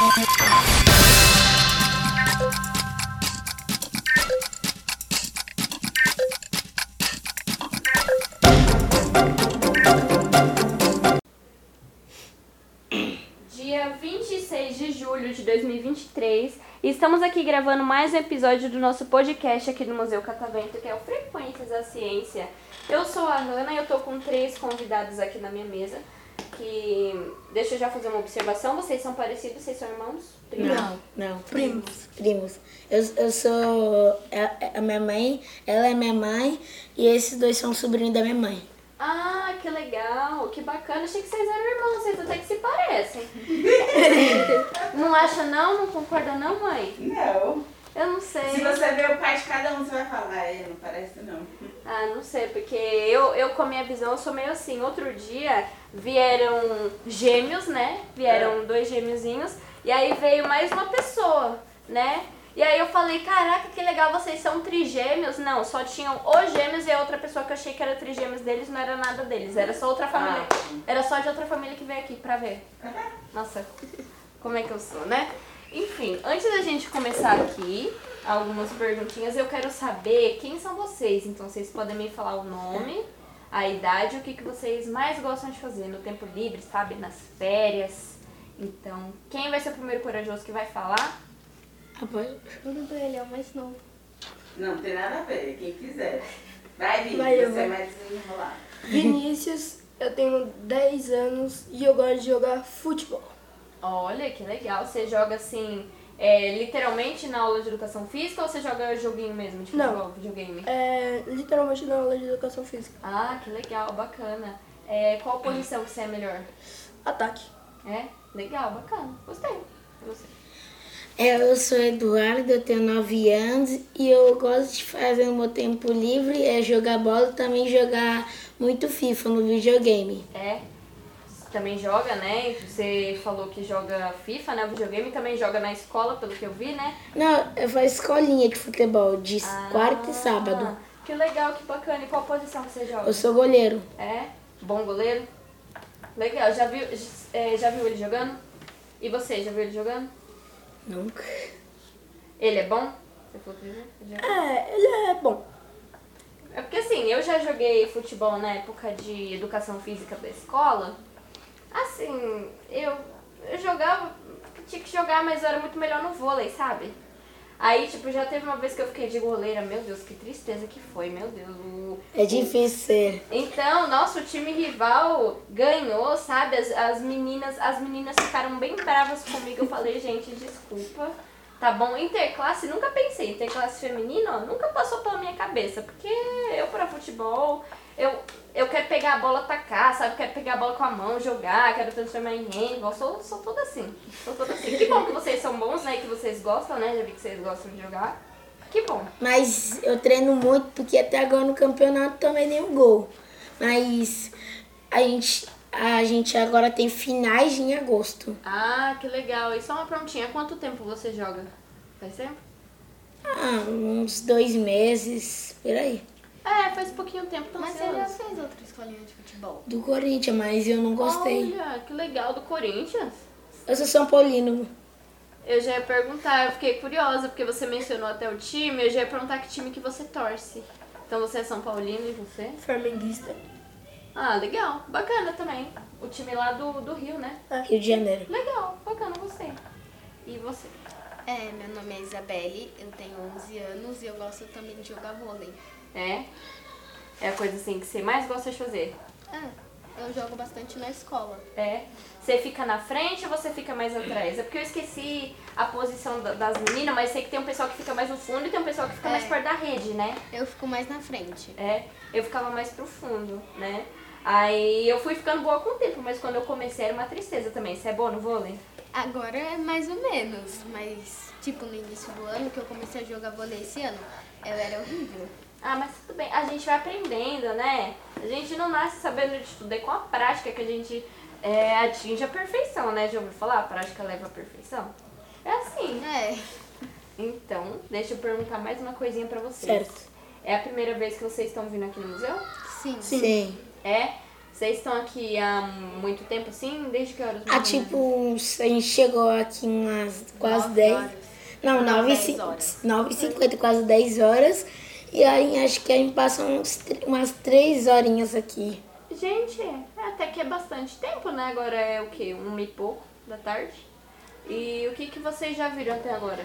Dia 26 de julho de 2023 e estamos aqui gravando mais um episódio do nosso podcast aqui no Museu Catavento, que é o Frequências da Ciência. Eu sou a Hanna e eu tô com três convidados aqui na minha mesa. Que deixa eu já fazer uma observação. Vocês são parecidos? Vocês são irmãos? Primos? Não, não. Primos. Primos. Eu, eu sou a, a minha mãe, ela é minha mãe e esses dois são sobrinhos da minha mãe. Ah, que legal, que bacana. Achei que vocês eram irmãos, vocês até que se parecem. não acha não? Não concorda não, mãe? Não. Eu não sei. Se você ver o pai de cada um, você vai falar, é, não parece não. Ah, não sei, porque eu, eu com a minha visão, eu sou meio assim. Outro dia vieram gêmeos, né? Vieram dois gêmeozinhos. E aí veio mais uma pessoa, né? E aí eu falei, caraca, que legal, vocês são trigêmeos. Não, só tinham os gêmeos e a outra pessoa que eu achei que era trigêmeos deles não era nada deles. Era só outra família. Era só de outra família que veio aqui pra ver. Nossa, como é que eu sou, né? Enfim, antes da gente começar aqui, algumas perguntinhas, eu quero saber quem são vocês. Então vocês podem me falar o nome, a idade, o que, que vocês mais gostam de fazer no tempo livre, sabe? Nas férias. Então, quem vai ser o primeiro corajoso que vai falar? Rapaz, Tudo ele é o mais novo. Não tem nada a ver, quem quiser. Vai, Vini, Vai, eu você é vou. mais desenrolado. Vinícius, eu tenho 10 anos e eu gosto de jogar futebol. Olha, que legal. Você joga assim, é, literalmente na aula de educação física ou você joga joguinho mesmo de Não. futebol, videogame? É literalmente na aula de educação física. Ah, que legal, bacana. É, qual posição que você é melhor? Ataque. É? Legal, bacana. Gostei. Você. é, eu sou Eduardo, eu tenho 9 anos e eu gosto de fazer no meu tempo livre é jogar bola e também jogar muito FIFA no videogame. É. Também joga, né? Você falou que joga FIFA, né? O videogame também joga na escola, pelo que eu vi, né? Não, eu faço escolinha de futebol de quarta e Ah, sábado. Que legal, que bacana. E qual posição você joga? Eu sou goleiro. É? Bom goleiro? Legal. Já viu, é, já viu ele jogando? E você, já viu ele jogando? Nunca. Ele é bom? Você falou que ele já- É, ele é bom. É porque assim, eu já joguei futebol na época de educação física da escola. Assim, eu, eu jogava, tinha que jogar, mas eu era muito melhor no vôlei, sabe? Aí, tipo, já teve uma vez que eu fiquei de goleira, meu Deus, que tristeza que foi, meu Deus. o- É difícil ser. Então, nosso time rival ganhou, sabe? As, as meninas, as meninas ficaram bem bravas comigo. Eu falei, gente, desculpa. Tá bom, interclasse, nunca pensei. Interclasse feminino, ó, nunca passou pela minha cabeça. Porque eu, pra futebol, eu, eu quero pegar a bola, atacar, sabe? Quero pegar a bola com a mão, jogar, quero transformar em handball. Sou, sou toda assim. Sou toda assim. Que bom que vocês são bons, né? Que vocês gostam, né? Já vi que vocês gostam de jogar. Que bom. Mas eu treino muito porque até agora no campeonato tomei nenhum gol. Mas a gente, a gente agora tem finais em agosto. Ah, que legal. E só uma prontinha. Quanto tempo você joga? Faz tempo? Ah, uns dois meses, por aí. É, faz pouquinho tempo, então Mas você você já fez outra escolinha de futebol? Do Corinthians, mas eu não gostei. Olha, que legal, do Corinthians. Eu sou São Paulino. Eu já ia perguntar, eu fiquei curiosa, porque você mencionou até o time, eu já ia perguntar que time que você torce. Então você é São Paulino e você? Flamenguista. Ah, legal, bacana também. O time lá do, do Rio, né? Rio de Janeiro. Legal, bacana, gostei. E você? É, meu nome é Isabelle, eu tenho 11 anos e eu gosto também de jogar vôlei. É? É a coisa assim que você mais gosta de fazer? É, eu jogo bastante na escola. É. Você fica na frente ou você fica mais atrás? É porque eu esqueci a posição da- das meninas, mas sei que tem um pessoal que fica mais no fundo e tem um pessoal que fica É. mais perto da rede, né? Eu fico mais na frente. É, eu ficava mais pro fundo, né? Aí eu fui ficando boa com o tempo, mas quando eu comecei era uma tristeza também. Você é boa no vôlei? Agora é mais ou menos, mas tipo no início do ano que eu comecei a jogar vôlei esse ano, eu era horrível. Ah, mas tudo bem, a gente vai aprendendo, né? A gente não nasce sabendo de tudo, é com a prática que a gente é, atinge a perfeição, né? Já ouviu falar? A prática leva à perfeição? É assim. É, Então, deixa eu perguntar mais uma coisinha pra vocês. Certo. É a primeira vez que vocês estão vindo aqui no museu? sim. Sim. É? Vocês estão aqui há muito tempo assim? Desde que horas? Ah, tipo, a gente chegou aqui umas quase Nove 10. horas. Não, Nove, 9 dez e horas. 9 e 50, quase 10 horas. E aí acho que a gente passa uns, umas 3 horinhas aqui. Gente, é, até que é bastante tempo, né? Agora é o quê? Uma e pouco da tarde. E o que, que vocês já viram até agora?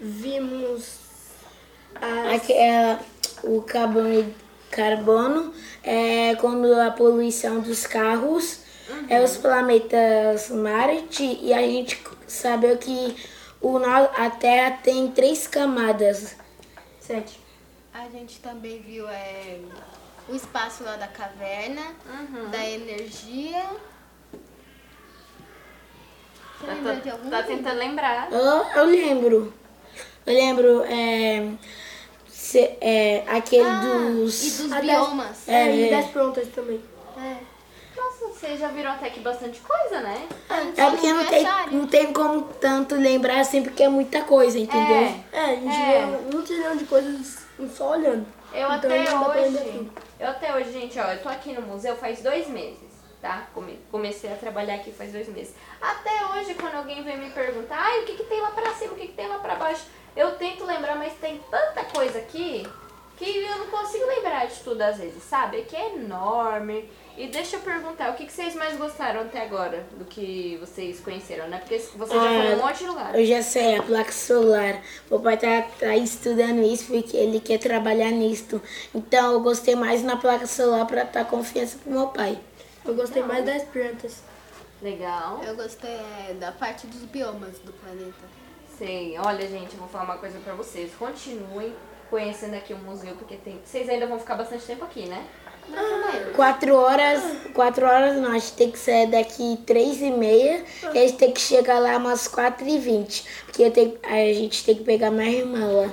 Vimos as, Aqui é o carbono, carbono é quando a poluição dos carros é os planetas Marte e a gente sabe que o, a Terra tem três camadas. sete. A gente também viu é, o espaço lá da caverna, Uhum. da energia. Você Tá, lembra de algum? tentando lembrar. Eu, eu lembro. Eu lembro é, se- é, aquele Ah, dos. E dos biomas. É, É, e é. das prontas também. É. Nossa, vocês já viram até que bastante coisa, né? É porque não tem, não tem como tanto lembrar assim, porque é muita coisa, entendeu? É. É, a gente É. vê um trilhão de coisas só olhando. Eu Então até hoje, eu até hoje, gente, ó, eu tô aqui no museu faz dois meses, tá? Come- Comecei a trabalhar aqui faz dois meses. Até hoje, quando alguém vem me perguntar, ai, o que que tem lá pra cima, o que que tem lá pra baixo, eu tento lembrar, mas tem tanta coisa aqui que eu não consigo lembrar de tudo às vezes, sabe? Aqui é enorme. E deixa eu perguntar, o que que vocês mais gostaram até agora do que vocês conheceram, né? Porque vocês já foram em um monte de lugar. Eu já sei, a placa solar. Meu pai tá, tá estudando isso porque ele quer trabalhar nisto. Então eu gostei mais na placa solar pra dar confiança pro meu pai. Eu gostei mais das plantas. Legal. Eu gostei é, da parte dos biomas do planeta. Sei. Olha, gente, eu vou falar uma coisa pra vocês. Continuem conhecendo aqui o museu, porque tem. Vocês ainda vão ficar bastante tempo aqui, né? Quatro horas, quatro horas não, a gente tem que sair daqui três e meia e a gente tem que chegar lá umas quatro e vinte. Porque eu tenho, a gente tem que pegar minha irmã lá.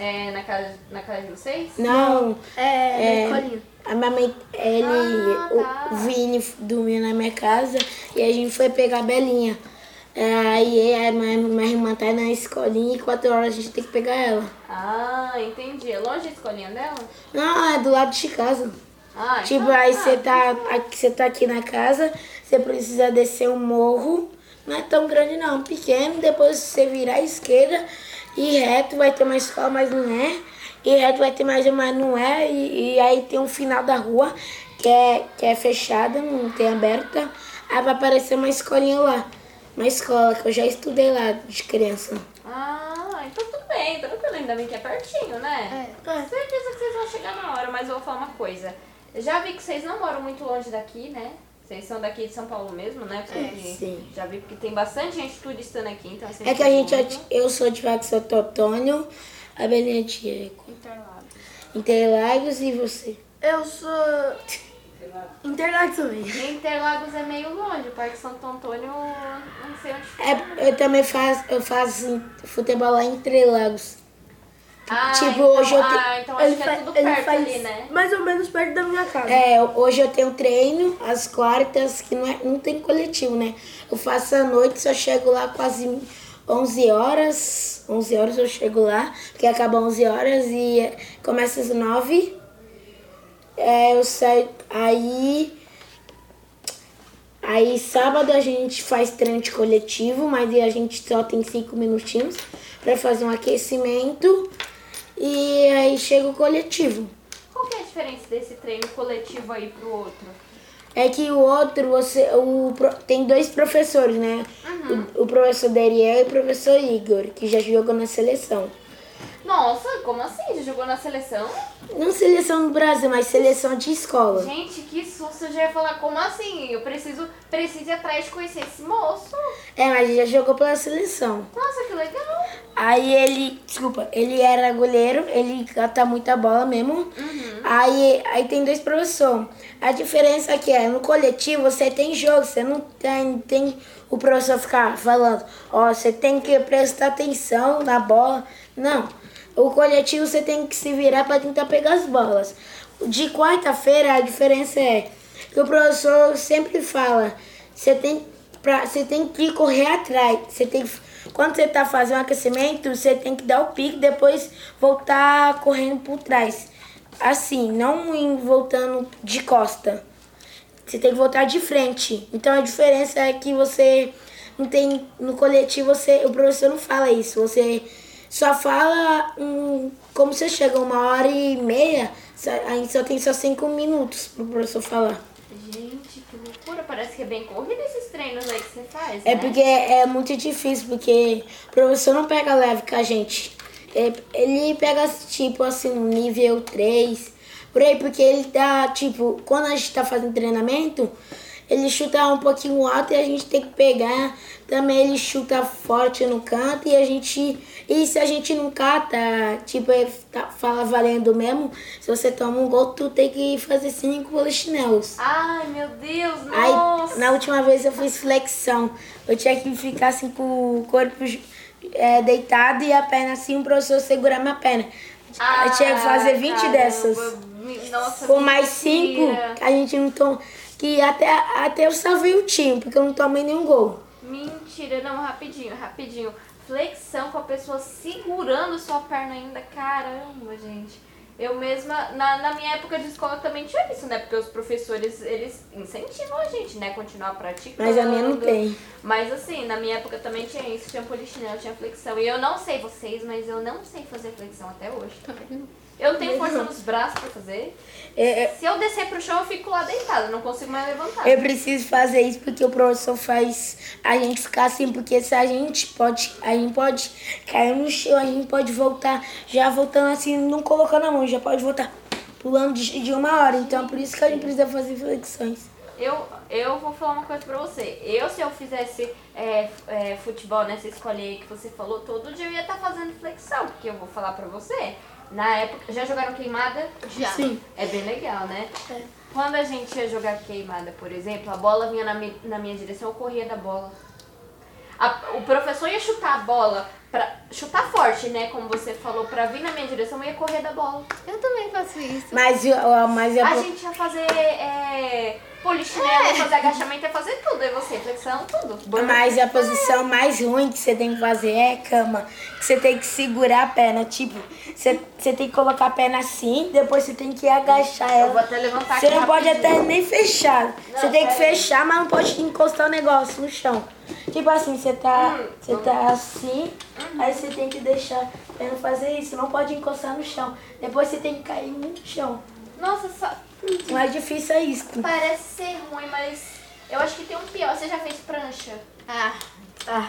É na casa, na casa de vocês? Não, É, É. na escolinha. a minha mãe, ele, Ah, tá. o Vini dormiu na minha casa e a gente foi pegar a Belinha. É, Aí a minha, irmã tá na escolinha e quatro horas a gente tem que pegar ela. Ah, entendi. É longe a escolinha dela? Não, é do lado de casa. Ah, Tipo, então- aí ah, você tá, aqui, você tá aqui na casa, você precisa descer um morro. Não é tão grande não, pequeno. Depois você virar à esquerda e reto vai ter uma escola, mas não é. E reto vai ter mais uma, mas não é. E, e aí tem um final da rua que é, que é fechada, não tem aberta. Aí vai aparecer uma escolinha lá. Uma escola que eu já estudei lá de criança. Ah, então tudo bem, tranquilo. Ainda bem que é pertinho, né? É. É. Certeza que vocês vão chegar na hora, mas eu vou falar uma coisa. Eu já vi que vocês não moram muito longe daqui, né? Vocês são daqui de São Paulo mesmo, né? Porque sim. Já vi porque tem bastante gente turistando aqui, então assim. É que a gente, eu sou de Faxo Totônio, a Belinha de Interlagos. Interlagos e você. Eu sou Interlagos também. Interlagos é meio longe, o Parque Santo Antônio, sei onde fica. É, eu também faço, eu faço futebol lá em Interlagos. Ah, tipo, então, hoje eu te- ah, então acho que é tudo ele perto faz ali, né? mais ou menos perto da minha casa. É, hoje eu tenho treino às quartas, que não, é, não tem coletivo, né? Eu faço à noite, só chego lá quase 11 horas. 11 horas eu chego lá, porque acaba 11 horas e começa às 9. É, eu saio. Aí. Aí sábado a gente faz treino de coletivo, mas a gente só tem 5 minutinhos para fazer um aquecimento. E aí chega o coletivo. Qual que é a diferença desse treino coletivo aí pro outro? É que o outro, você, o, tem dois professores, né? O, o professor Deriel e o professor Igor, que já jogou na seleção. Nossa, como assim? Já jogou na seleção? Não seleção do Brasil, mas seleção de escola. Gente, que susto! Eu já ia falar, como assim? Eu preciso, preciso ir atrás de conhecer esse moço. É, mas ele já jogou pela seleção. Nossa, que legal! Aí ele, desculpa, ele era goleiro, ele cata muita bola mesmo. Aí, aí tem dois professores. A diferença é que é, no coletivo você tem jogo, você não tem, tem o professor ficar falando, ó, você tem que prestar atenção na bola. Não. O coletivo você tem que se virar para tentar pegar as bolas. De quarta-feira a diferença é que o professor sempre fala, você tem pra, você tem que correr atrás. Você tem quando você tá fazendo aquecimento, você tem que dar o pique, depois voltar correndo por trás. Assim, não voltando de costa. você tem que voltar de frente. Então a diferença é que você não tem no coletivo você o professor não fala isso. Você só fala um, como você chega uma hora e meia, só- aí só tem só cinco minutos pro professor falar. Gente, que loucura. Parece que é bem corrido esses treinos aí que você faz, É né? porque é muito difícil, porque o professor não pega leve com a gente. É, Ele pega, tipo, assim, nível 3, por aí, porque ele dá, tipo, quando a gente tá fazendo treinamento, ele chuta um pouquinho alto e a gente tem que pegar. Também ele chuta forte no canto e a gente. E se a gente não cata, tipo, ele tá- fala valendo mesmo, se você toma um gol, tu tem que fazer cinco polichinelos. Ai, meu Deus, Aí, nossa. na última vez eu fiz flexão. Eu tinha que ficar assim com o corpo é, deitado e a perna assim, o professor segurar minha perna. eu tinha que fazer 20 caramba. dessas. Nossa, Com mais 5, mentira. a gente não toma. Que até, até eu salvei o time, porque eu não tomei nenhum gol. Mentira, não, rapidinho, rapidinho. Flexão com a pessoa segurando sua perna ainda. Caramba, gente. Eu mesma, na, na minha época de escola também tinha isso, né? Porque os professores, eles incentivam a gente, né? Continuar praticando. Mas a minha não tem. Mas assim, na minha época também tinha isso, tinha polichinelo, tinha flexão. E eu não sei vocês, mas eu não sei fazer flexão até hoje. Eu não tenho força nos braços pra fazer. É, é, Se eu descer pro chão, eu fico lá deitada, não consigo mais levantar. Eu preciso fazer isso porque o professor faz a gente ficar assim, porque se a gente pode, a gente pode cair no chão, a gente pode voltar, já voltando assim, não colocando a mão, já pode voltar pulando de, de uma hora. Então por isso que a gente precisa fazer flexões. Eu, eu vou falar uma coisa pra você. Eu, se eu fizesse é, é, futebol nessa escolinha aí que você falou, todo dia eu ia estar fazendo flexão. Porque eu vou falar pra você, na época. Já jogaram queimada? Já. Sim. É bem legal, né? Quando a gente ia jogar queimada, por exemplo, a bola vinha na, mi- na minha direção, eu corria da bola. A- o professor ia chutar a bola, pra, chutar forte, né? Como você falou, pra vir na minha direção, eu ia correr da bola. Eu também faço isso. Mas, o- mas eu, A gente ia fazer é, polichinelo, ia fazer agachamento, ia fazer tudo. E você, flexão, tudo. mas a posição mais ruim que você tem que fazer é cama. Que você tem que segurar a perna. Tipo, você, você tem que colocar a perna assim, depois você tem que agachar ela. Eu vou até levantar Você aqui não pode rapidinho. até nem fechar. você tem que fechar, mas não pode encostar o negócio no chão. Tipo assim, você tá, Hum, você tá assim, aí você tem que deixar pra não fazer isso. Não pode encostar no chão. Depois você tem que cair no chão. Nossa, só- O mais difícil é isso. parece ser ruim, mas eu acho que tem um pior. Você já fez prancha? Ah,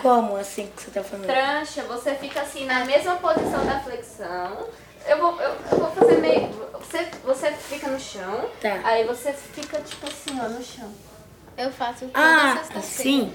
Como assim que você tá falando? Prancha, você fica assim na mesma posição da flexão. Eu vou, eu, eu vou fazer meio. Você, você fica no chão, Tá. aí você fica tipo assim, ó, no chão. eu faço Ah, assim?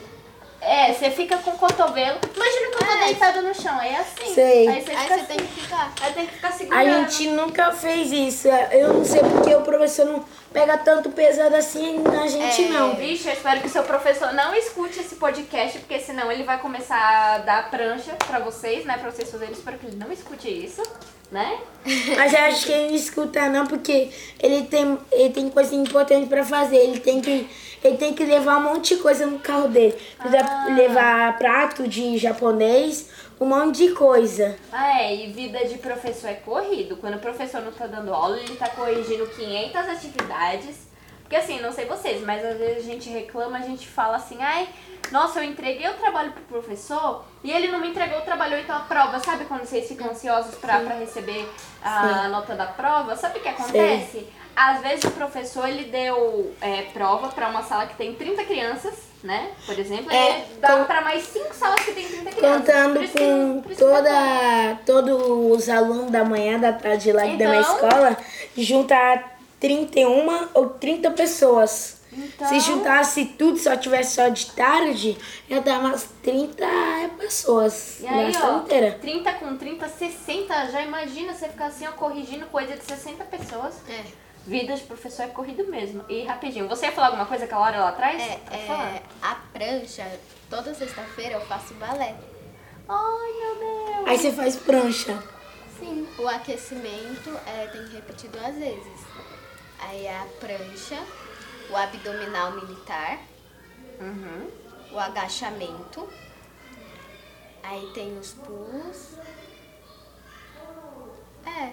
É, você fica com o cotovelo. Imagina que eu tô deitado no chão, é assim. Sei. Aí você Aí fica você tem assim. que ficar. Aí tem que ficar A segurando. gente nunca fez isso. Eu não sei porque o professor não pega tanto pesado assim na gente, É. não. Bicho, eu espero que o seu professor não escute esse podcast, porque senão ele vai começar a dar prancha pra vocês, né? Pra vocês fazerem. Eu espero que ele não escute isso, né? Mas eu acho que ele não escuta não, porque ele tem, ele tem coisa importante pra fazer. Ele tem que, ele tem que levar um monte de coisa no carro dele. Ah. levar prato de japonês, um monte de coisa. Ah, é, e vida de professor é corrido. Quando o professor não tá dando aula, ele tá corrigindo 500 atividades. Porque assim, não sei vocês, mas às vezes a gente reclama, a gente fala assim, ai, nossa, eu entreguei o trabalho pro professor e ele não me entregou o trabalho, então a prova. Sabe quando vocês ficam ansiosos pra, pra receber a nota da prova? Sabe o que acontece? Às vezes o professor, ele deu é, prova pra uma sala que tem 30 crianças, né? Por exemplo, É, ele dá com- pra mais 5 salas que tem 30 crianças. Contando isso com toda, todos os alunos da manhã, da tarde lá da minha Então- escola, juntar 31 ou 30 pessoas. Então- Se juntasse tudo, só tivesse só de tarde, ia dar umas 30 pessoas E aí, ó, inteira. 30 com 30, 60. Já imagina você ficar assim, ó, corrigindo coisa de 60 pessoas. É. Vida de professor é corrido mesmo. E rapidinho, você ia falar alguma coisa aquela hora lá atrás? É, é, a prancha, toda sexta-feira eu faço balé. Ai, meu Deus. Aí você faz prancha. Sim. O aquecimento é, tem que repetir duas vezes. Aí é a prancha, o abdominal militar, Uhum. o agachamento. Aí tem os pulos. É.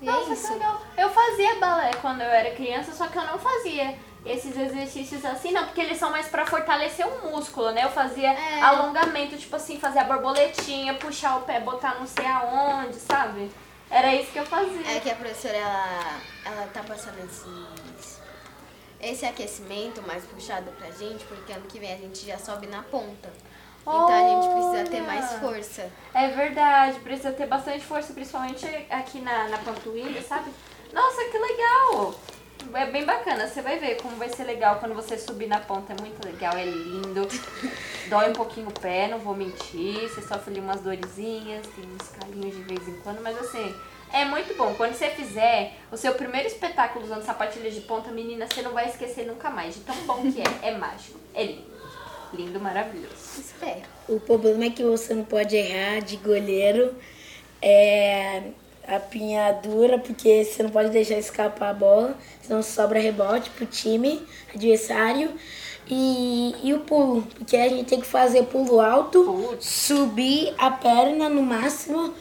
E Nossa, é isso. legal. Eu fazia balé quando eu era criança, só que eu não fazia esses exercícios assim, não, porque eles são mais pra fortalecer o músculo, né? Eu fazia É. alongamento, tipo assim, fazer a borboletinha, puxar o pé, botar não sei aonde, sabe? Era isso que eu fazia. É que a professora, ela, ela tá passando esses, esse aquecimento mais puxado pra gente, porque ano que vem a gente já sobe na ponta. Então a gente precisa ter mais força. É verdade, precisa ter bastante força, principalmente aqui na, na panturrilha, sabe? Nossa, que legal! É bem bacana, você vai ver como vai ser legal quando você subir na ponta. É muito legal, é lindo. Dói um pouquinho o pé, não vou mentir. Você sofre ali umas dorezinhas, tem uns calinhos de vez em quando, mas assim, é muito bom. Quando você fizer o seu primeiro espetáculo usando sapatilhas de ponta, menina, você não vai esquecer nunca mais de tão bom que é. É mágico, é lindo. Lindo, maravilhoso. Espero. O problema é que você não pode errar de goleiro. É a pinhadura, porque você não pode deixar escapar a bola, senão sobra rebote pro time adversário. E, e o pulo, porque a gente tem que fazer pulo alto, Putz. subir a perna no máximo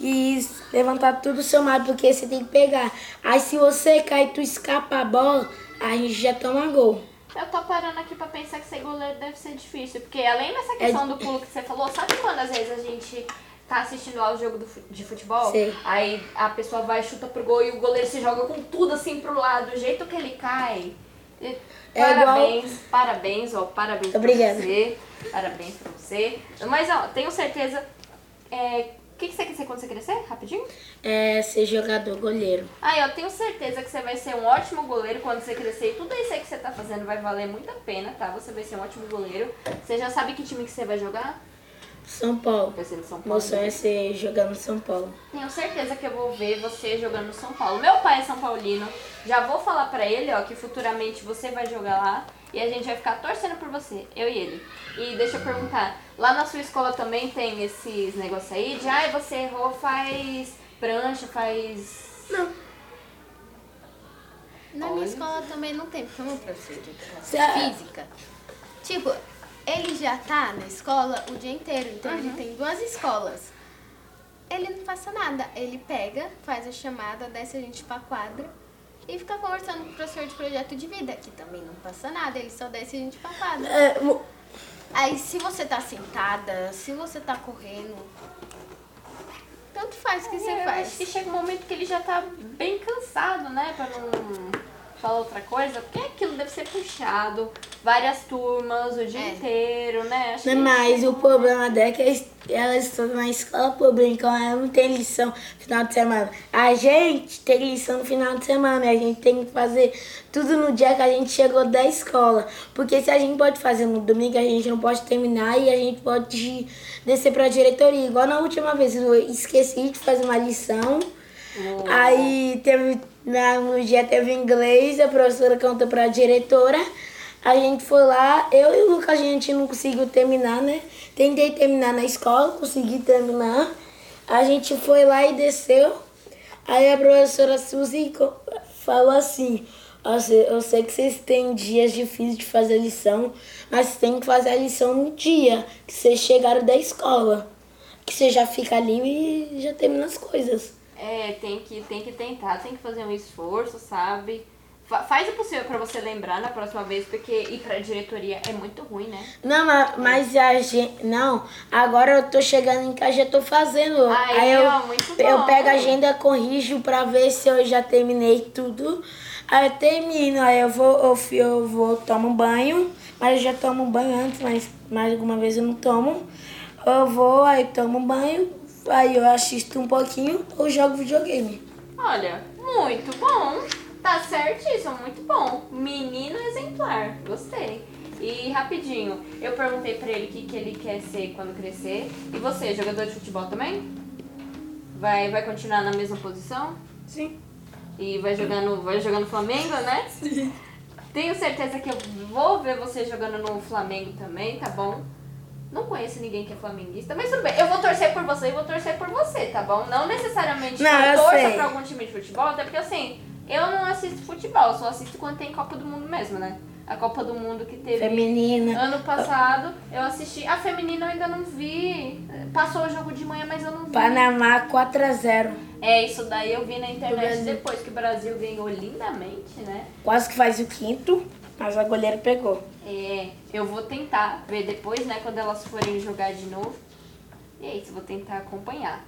e levantar tudo o seu mar, porque você tem que pegar. Aí se você cair e tu escapa a bola, a gente já toma gol. Eu tô parando aqui pra pensar que ser goleiro deve ser difícil. Porque além dessa questão do pulo que você falou, sabe quando às vezes a gente tá assistindo lá o jogo do de futebol? Sei. Aí a pessoa vai, chuta pro gol e o goleiro se joga com tudo assim pro lado. O jeito que ele cai. É Parabéns, parabéns, ó, parabéns Obrigada. pra você. Parabéns pra você. Mas ó, tenho certeza. É, o que, que você quer ser quando você crescer? Rapidinho? É ser jogador goleiro. Aí, eu tenho certeza que você vai ser um ótimo goleiro quando você crescer. E tudo isso aí que você tá fazendo vai valer muito a pena, tá? Você vai ser um ótimo goleiro. Você já sabe que time que você vai jogar? São Paulo. Vai ser no São Paulo. Meu sonho é ser jogar no São Paulo. Tenho certeza que eu vou ver você jogando no São Paulo. Meu pai é São Paulino. Já vou falar pra ele, ó, que futuramente você vai jogar lá. E a gente vai ficar torcendo por você, eu e ele. E deixa eu perguntar, lá na sua escola também tem esses negócios aí de, ai, você errou, faz prancha, faz... Não. Na Olha. minha escola também não tem, porque o meu professor de Cê- física, tipo, ele já tá na escola o dia inteiro, então ele tem duas escolas. Ele não passa nada, ele pega, faz a chamada, desce a gente pra quadra e fica conversando com o professor de projeto de vida, que também não passa nada, ele só desce a gente pra quadra. É, Aí se você tá sentada, se você tá correndo, tanto faz o que você É, eu faz. acho que chega um momento que ele já tá bem cansado, né? Pra não falar outra coisa. Porque aquilo deve ser puxado. Várias turmas, o dia É. inteiro, né? Acho Não, que- mas o problema dela é que elas- estão na escola pública, então ela não tem lição no final de semana. A gente tem lição no final de semana, e a gente tem que fazer tudo no dia que a gente chegou da escola. Porque se a gente pode fazer no domingo, a gente não pode terminar e a gente pode descer pra diretoria. Igual na última vez, eu esqueci de fazer uma lição. Aí teve, na, no dia teve inglês, a professora contou pra diretora. A gente foi lá, eu e o Lucas, a gente não conseguiu terminar, né? Tentei terminar na escola, consegui terminar. A gente foi lá e desceu. Aí a professora Suzy falou assim, "Ó, cê- eu sei que vocês têm dias difíceis de fazer lição, mas têm que fazer a lição no dia que vocês chegaram da escola. Que você já fica ali e já termina as coisas. É, tem que, tem que tentar, tem que fazer um esforço, sabe? Fa- faz o possível pra você lembrar na próxima vez, porque ir pra diretoria é muito ruim, né? Não, ma- mas a gente. Não, agora eu tô chegando em casa já tô fazendo. Aí, eu, ó, muito eu bom. pego a agenda, corrijo pra ver se eu já terminei tudo. Aí eu termino, aí eu vou, eu, eu vou, tomo banho, mas eu já tomo banho antes, mas mais alguma vez eu não tomo. Eu vou, aí tomo banho, aí eu assisto um pouquinho ou jogo videogame. Olha, muito bom. Tá certíssimo, muito bom. Menino exemplar, gostei. E rapidinho, eu perguntei pra ele o que, que ele quer ser quando crescer. E você, jogador de futebol também? Vai, vai continuar na mesma posição? Sim. E vai jogar no, vai jogar no Flamengo, né? Sim. Tenho certeza que eu vou ver você jogando no Flamengo também, tá bom? Não conheço ninguém que é flamenguista, mas tudo bem. Eu vou torcer por você e vou torcer por você, tá bom? Não necessariamente Não, eu eu torça pra algum time de futebol, até porque assim, eu não assisto futebol, só assisto quando tem Copa do Mundo mesmo, né? A Copa do Mundo que teve Feminina. ano passado, eu assisti. A feminina eu ainda não vi. Passou o jogo de manhã, mas eu não vi. Panamá 4x0. É, isso daí eu vi na internet depois que o Brasil ganhou lindamente, né? Quase que faz o quinto. Mas a goleira pegou. É, eu vou tentar ver depois, né, quando elas forem jogar de novo. E é isso, vou tentar acompanhar.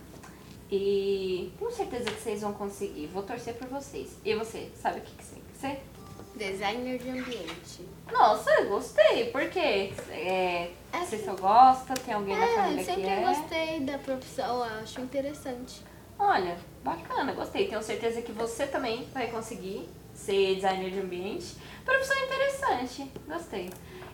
E tenho certeza que vocês vão conseguir. Vou torcer por vocês. E você, sabe o que, que você quer ser? Designer de ambiente. Nossa, gostei. Por quê? É, É você sim. só gosta? Tem alguém na É, família eu sempre que é? gostei da profissão, eu acho interessante. Olha, bacana, gostei. Tenho certeza que você também vai conseguir ser designer de ambiente. Profissão interessante, gostei.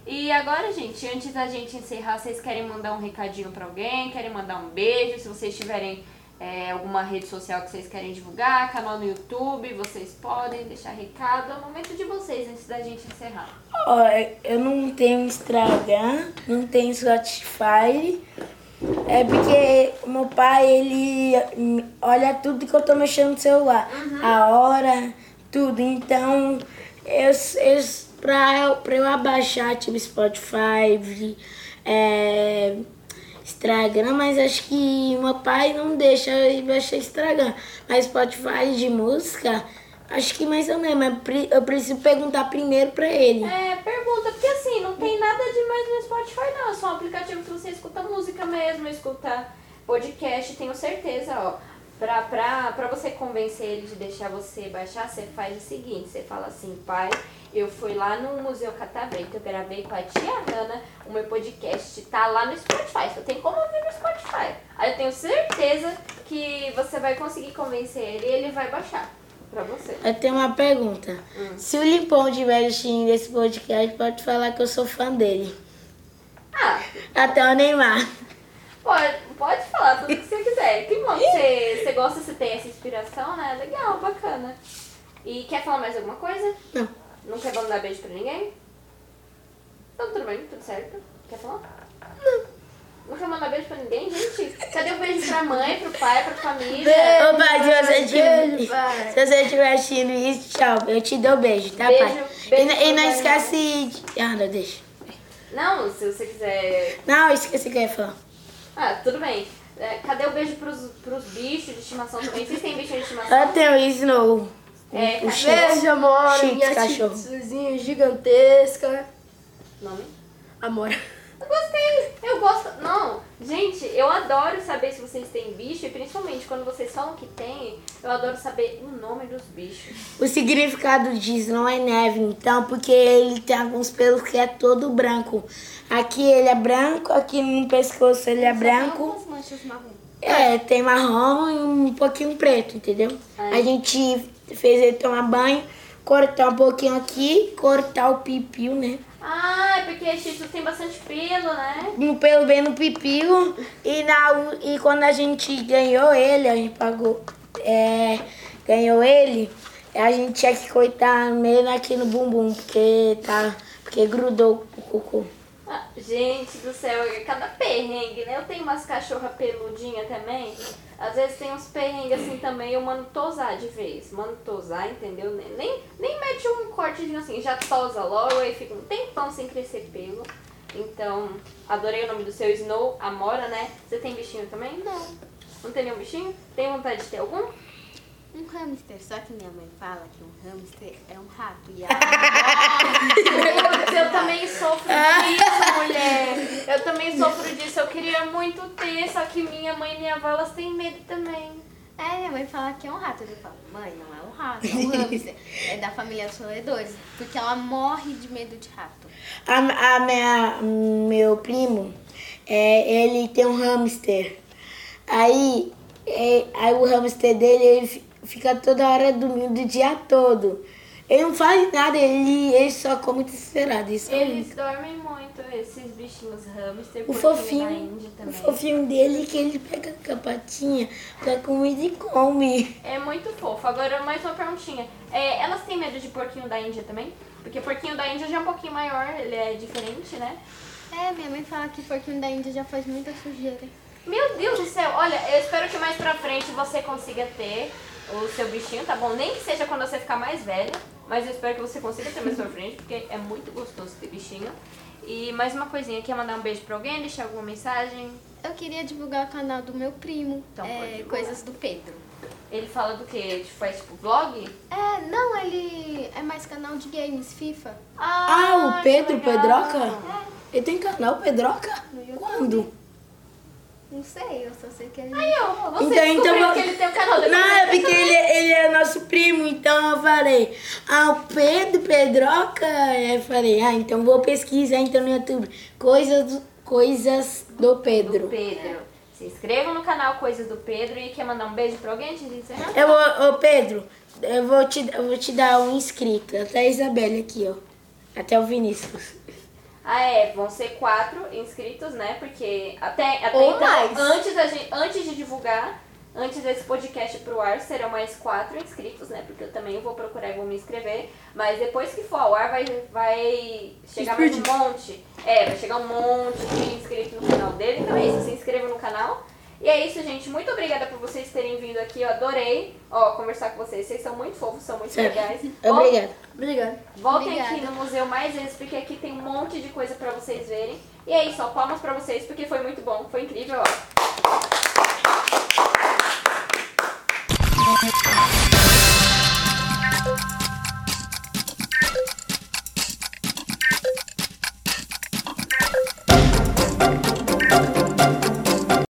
E agora, gente, antes da gente encerrar, vocês querem mandar um recadinho pra alguém? Querem mandar um beijo? Se vocês tiverem é, alguma rede social que vocês querem divulgar, canal no YouTube, vocês podem deixar recado. É o momento de vocês antes da gente encerrar. Ó, eu não tenho Instagram, não tenho Spotify. É porque o meu pai, ele olha tudo que eu tô mexendo no celular. A hora, tudo. Então, eu, pra, pra eu abaixar, tipo, Spotify, é, Instagram, mas acho que meu pai não deixa eu baixar Instagram. Mas Spotify de música, acho que mais ou menos. Mas eu preciso perguntar primeiro pra ele. É, pergunta, porque assim, não tem nada demais no Spotify, não. É só um aplicativo que você escuta música mesmo, escuta podcast, tenho certeza, ó. Pra, pra, pra você convencer ele de deixar você baixar, você faz o seguinte, você fala assim, pai, eu fui lá no Museu Catavento, eu gravei com a tia Hanna o meu podcast, tá lá no Spotify, só tem como ouvir no Spotify. Aí eu tenho certeza que você vai conseguir convencer ele e ele vai baixar pra você. Eu tenho uma pergunta. Se o Limpão estiver assistindo esse podcast, pode falar que eu sou fã dele. Ah, Até o Neymar. Pode, pode falar tudo que você quiser. Que bom que você, você gosta, você tem essa inspiração, né? Legal, bacana. E quer falar mais alguma coisa? Não. Não quer mandar beijo pra ninguém? Então tudo bem, tudo certo. Quer falar? Não. Não quer mandar beijo pra ninguém, gente? Cadê o beijo pra mãe, pro pai, pra família? Ô pai, se você estiver Beijo, pai. se você estiver assistindo isso, tchau. Eu te dou beijo, tá, Beijo, pai? beijo e, não- e não esquece. de- Ah, não, deixa. Não, se você quiser. Não, esqueci o que eu ia falar. Ah, tudo bem. É, cadê o beijo pros, pros bichos de estimação também? Vocês têm bicho de estimação? Eu tenho isso no. É, o. Beijo, amor. Chique, Minha cachorro. gigantesca. Nome? Amor. Eu gostei, eu gosto. Não, gente, eu adoro saber se vocês têm bicho e principalmente quando vocês falam que tem, eu adoro saber o nome dos bichos. O significado disso não é neve, então, porque ele tem alguns pelos que é todo branco. Aqui ele é branco, aqui no pescoço ele é Só tem branco. algumas manchas marrom. É, tem marrom e um pouquinho preto, entendeu? Ai. A gente fez ele tomar banho, cortar um pouquinho aqui, cortar o pipiu, né? Ah, é porque Shih tem bastante pelo, né? Um pelo bem no pipiu. E, na, e quando a gente ganhou ele, a gente pagou, é, ganhou ele, a gente tinha que cortar meio aqui no bumbum, porque, tá, porque grudou o cocô. Ah, gente do céu, é cada perrengue, né? Eu tenho umas cachorras peludinhas também. Às vezes tem uns perrengues assim também, eu mando tosar de vez. Mando tosar, entendeu? Nem, nem, mete um cortezinho assim, já tosa logo, aí fica um tempão sem crescer pelo. Então, adorei o nome do seu Snow, Amora, né? Você tem bichinho também? Não. Não tem nenhum bichinho? Tem vontade de ter algum? Um hamster, só que minha mãe fala que um hamster é um rato. E ela eu também sofro disso, mulher. Eu também sofro disso. Eu queria muito ter, só que minha mãe e minha avó, elas têm medo também. É, minha mãe fala que é um rato. Eu falo, mãe, não é um rato, é um hamster. É da família dos roedores. Porque ela morre de medo de rato. A, a minha, meu primo, é, ele tem um hamster. Aí, é, aí o hamster dele ele fica toda hora dormindo o dia todo. Ele não faz nada, ele, ele só come desesperado. Isso é Eles dormem muito, esses bichinhos hamster, O fofinho, da Índia o fofinho dele que ele pega com a patinha, pega comida e come. É muito fofo. Agora, mais uma perguntinha. É, elas têm medo de porquinho da Índia também? Porque porquinho da Índia já é um pouquinho maior, ele é diferente, né? É, minha mãe fala que porquinho da Índia já faz muita sujeira. Meu Deus do céu, olha, eu espero que mais pra frente você consiga ter o seu bichinho, tá bom? Nem que seja quando você ficar mais velha, mas eu espero que você consiga ter mais pra frente, porque é muito gostoso ter bichinho. E mais uma coisinha, quer mandar um beijo pra alguém, deixar alguma mensagem? Eu queria divulgar o canal do meu primo, Então, é. Coisas do Pedro. Ele fala do quê? Tipo, faz tipo vlog? É, não, ele é mais canal de games, FIFA. Ah, o que Pedro. Pedroca? Ele tem canal Pedroca? No YouTube. Quando? Não sei, eu só sei que ele. Aí, ó, você Então, então vou- que ele tem um canal. Não, é porque ele, ele é nosso primo, então eu falei, ah, o Pedro Pedroca? Aí eu falei, ah, então vou pesquisar então no YouTube. Coisas do, coisas do do Pedro. Pedro. Se inscreva no canal Coisas do Pedro e quer mandar um beijo pra alguém antes de encerrar? Eu vou, ô Pedro, eu vou, te, eu vou te dar um inscrito, até a Isabelle aqui, ó. Até o Vinícius. Ah, é, vão ser quatro inscritos, né? Porque até, até Ou então, mais. Antes, da gente, antes de divulgar, antes desse podcast pro ar, serão mais quatro inscritos, né? Porque eu também vou procurar e vou me inscrever. Mas depois que for ao ar, vai, vai chegar mais um monte. É, vai chegar um monte de inscritos no canal dele. Então é isso, se inscreva no canal. E é isso, gente. Muito obrigada por vocês terem vindo aqui. Eu adorei ó, conversar com vocês. Vocês são muito fofos, são muito Certo. legais. Obrigada. Obrigado. Voltem Obrigada. aqui no museu mais vezes, porque aqui tem um monte de coisa pra vocês verem. E é isso, ó, palmas pra vocês, porque foi muito bom, foi incrível, ó.